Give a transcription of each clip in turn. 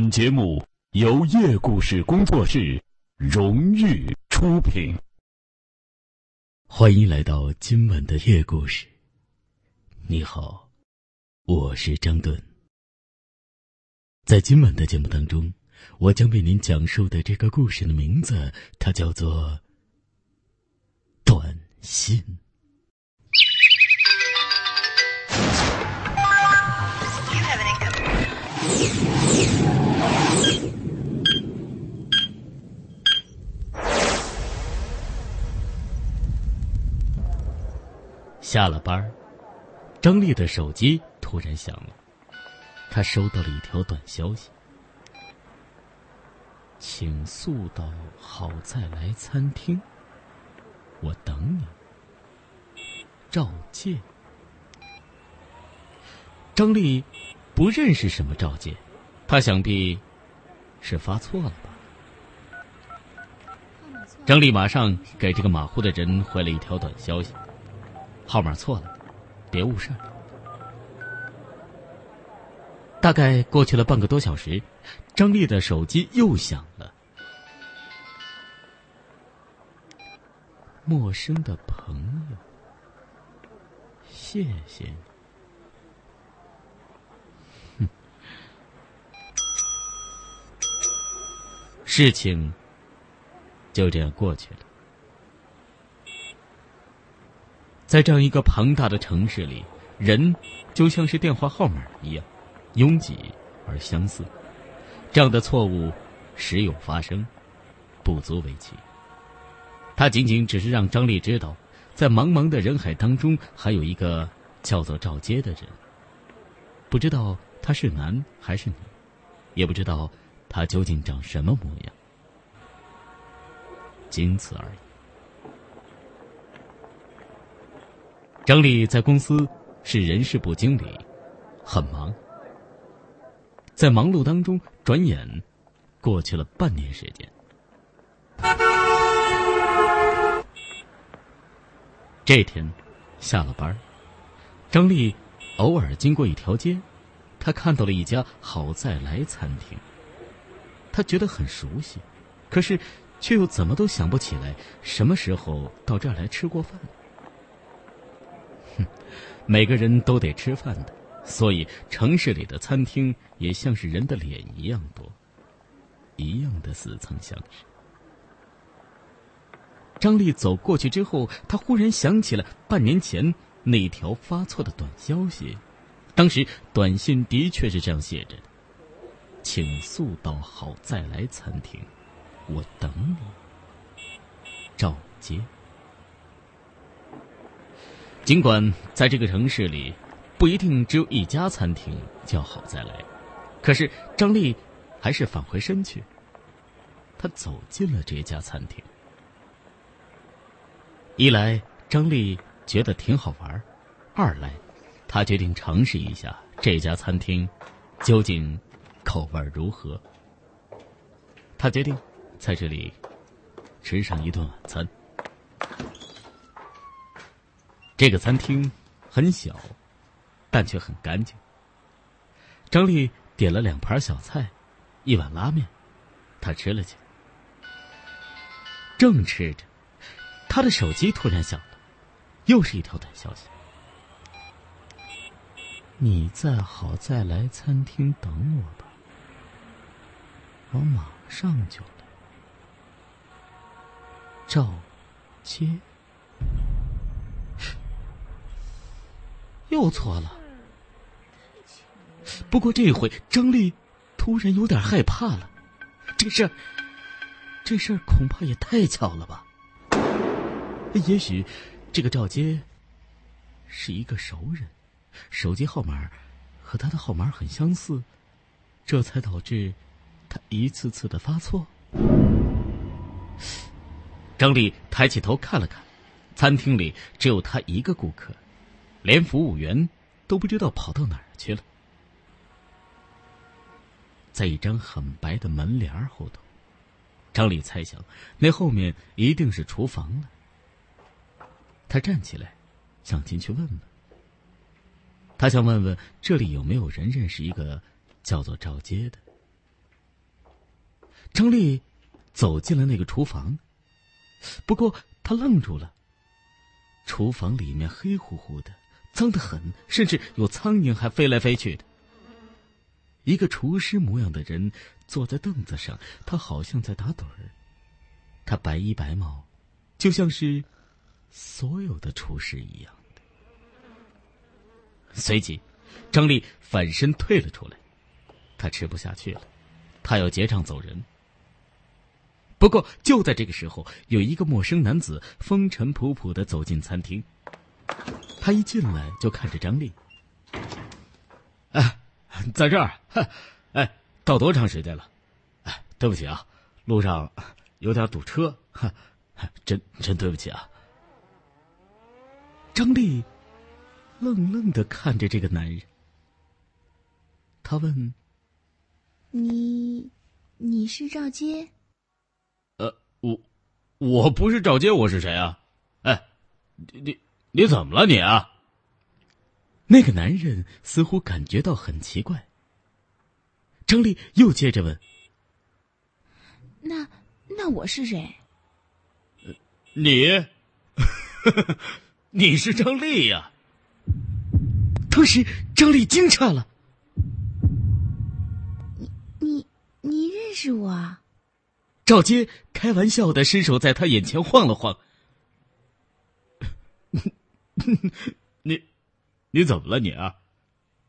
本节目由夜故事工作室荣誉出品。欢迎来到今晚的夜故事。你好，我是张顿。在今晚的节目当中，我将为您讲述的这个故事的名字，它叫做《短信》。下了班张丽的手机突然响了，她收到了一条短消息：“请速到好再来餐厅，我等你。”赵介，张丽不认识什么赵介，他想必是发错了吧？张丽马上给这个马虎的人回了一条短消息。号码错了，别误事。大概过去了半个多小时，张丽的手机又响了。陌生的朋友，谢谢你。哼，事情就这样过去了。在这样一个庞大的城市里，人就像是电话号码一样，拥挤而相似。这样的错误时有发生，不足为奇。他仅仅只是让张丽知道，在茫茫的人海当中，还有一个叫做赵杰的人。不知道他是男还是女，也不知道他究竟长什么模样，仅此而已。张丽在公司是人事部经理，很忙。在忙碌当中，转眼过去了半年时间。这天下了班，张丽偶尔经过一条街，她看到了一家好再来餐厅。她觉得很熟悉，可是却又怎么都想不起来什么时候到这儿来吃过饭。每个人都得吃饭的，所以城市里的餐厅也像是人的脸一样多，一样的似曾相识。张丽走过去之后，她忽然想起了半年前那条发错的短消息。当时短信的确是这样写着的：“请速到好再来餐厅，我等你。”赵杰。尽管在这个城市里，不一定只有一家餐厅叫好再来，可是张丽还是返回身去。他走进了这家餐厅。一来，张丽觉得挺好玩；二来，他决定尝试一下这家餐厅究竟口味如何。他决定在这里吃上一顿晚餐。这个餐厅很小，但却很干净。张丽点了两盘小菜，一碗拉面，他吃了起来。正吃着，他的手机突然响了，又是一条短消息：“你再好再来餐厅等我吧，我马上就来。”赵接。又错了。不过这回张丽突然有点害怕了，这事，这事儿恐怕也太巧了吧？也许这个赵杰是一个熟人，手机号码和他的号码很相似，这才导致他一次次的发错。张丽抬起头看了看，餐厅里只有他一个顾客。连服务员都不知道跑到哪儿去了。在一张很白的门帘后头，张丽猜想，那后面一定是厨房了。他站起来，想进去问问。他想问问这里有没有人认识一个叫做赵杰的。张丽走进了那个厨房，不过他愣住了。厨房里面黑乎乎的，脏得很，甚至有苍蝇还飞来飞去的。一个厨师模样的人坐在凳子上，他好像在打盹儿。他白衣白帽，就像是所有的厨师一样的。随即，张丽反身退了出来，他吃不下去了，他要结账走人。不过就在这个时候，有一个陌生男子风尘仆仆的走进餐厅。他一进来就看着张丽。哎，在这儿，哎，到多长时间了？哎，对不起啊，路上有点堵车，真真对不起啊。张丽愣愣的看着这个男人，他问：“你，你是赵杰？”我，我不是赵杰，我是谁啊？哎，你你你怎么了你啊？那个男人似乎感觉到很奇怪。张丽又接着问：“那那我是谁？”你，你是张丽呀？当时张丽惊诧了。你你你认识我？赵杰开玩笑的伸手在他眼前晃了晃。哼 你，你怎么了你啊？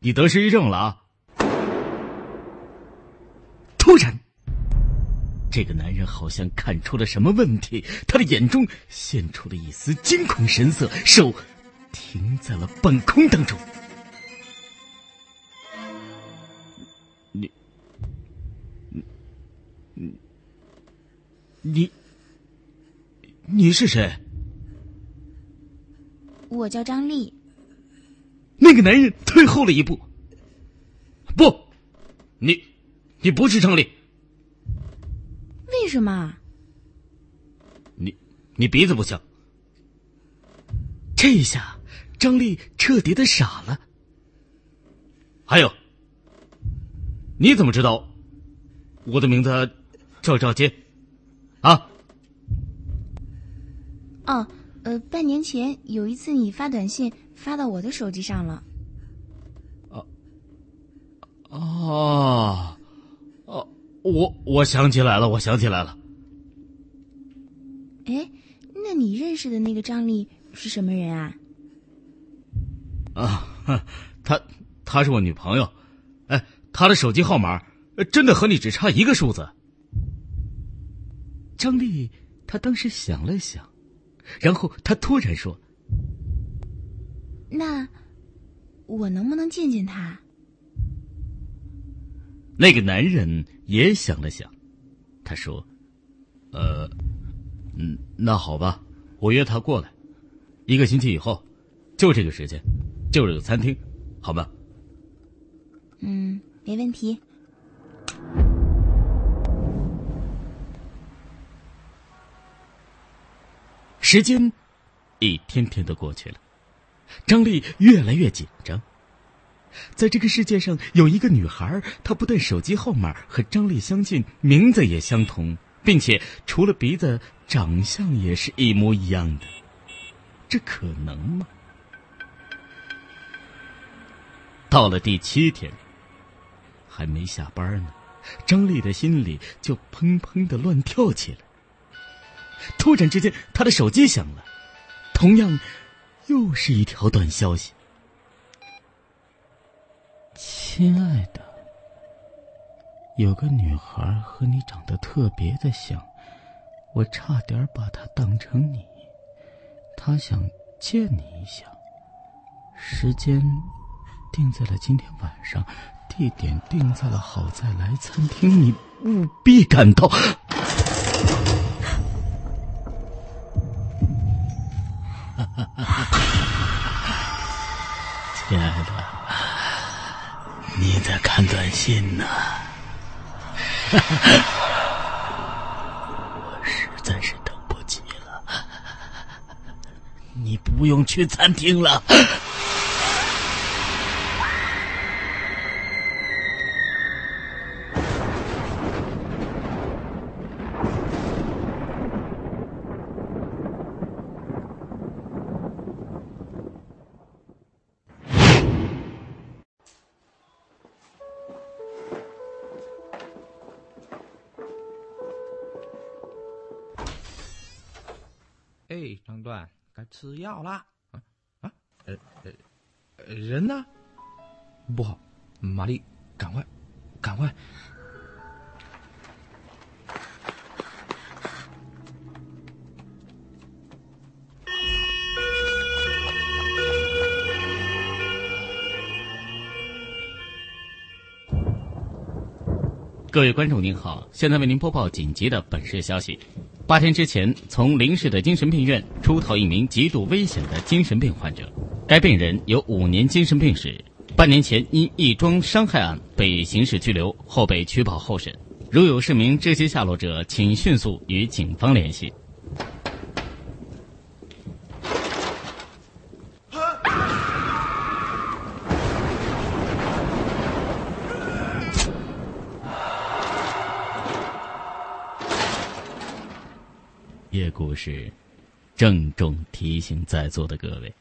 你得失忆症了啊？突然，这个男人好像看出了什么问题，他的眼中现出了一丝惊恐神色，手停在了半空当中。你，你，你。你，你是谁？我叫张丽。那个男人退后了一步。不，你，你不是张丽。为什么？你，你鼻子不像。这一下，张丽彻底的傻了。还有，你怎么知道我的名字叫赵杰？啊！哦，呃，半年前有一次你发短信发到我的手机上了。哦，哦，哦，我我想起来了，我想起来了。哎，那你认识的那个张丽是什么人啊？啊，她她是我女朋友。哎，她的手机号码真的和你只差一个数字。张丽，她当时想了想，然后他突然说：“那我能不能见见他？”那个男人也想了想，他说：“呃，嗯，那好吧，我约他过来，一个星期以后，就这个时间，就这个餐厅，好吗？”嗯，没问题。时间一天天的过去了，张丽越来越紧张。在这个世界上，有一个女孩，她不但手机号码和张丽相近，名字也相同，并且除了鼻子，长相也是一模一样的。这可能吗？到了第七天，还没下班呢，张丽的心里就砰砰的乱跳起来。突然之间，他的手机响了，同样，又是一条短消息。亲爱的，有个女孩和你长得特别的像，我差点把她当成你。她想见你一下，时间定在了今天晚上，地点定在了好再来餐厅，你务必赶到。亲爱的，你在看短信呢？我实在是等不及了。你不用去餐厅了。吃药啦！啊啊，呃呃，人呢？不好，玛丽，赶快，赶快！各位观众您好，现在为您播报紧急的本市消息：八天之前，从临市的精神病院出逃一名极度危险的精神病患者，该病人有五年精神病史，半年前因一桩伤害案被刑事拘留，后被取保候审。如有市民知悉下落者，请迅速与警方联系。故事，郑重提醒在座的各位：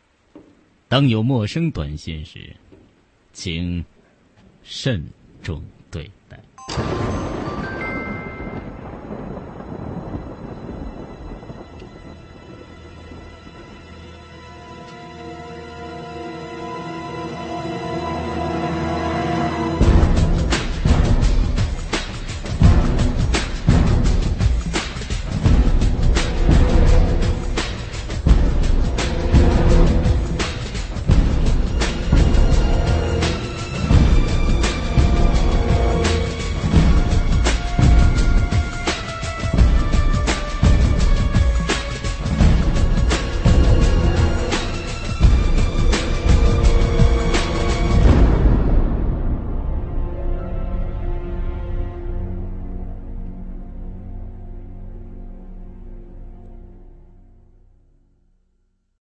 当有陌生短信时，请慎重对待。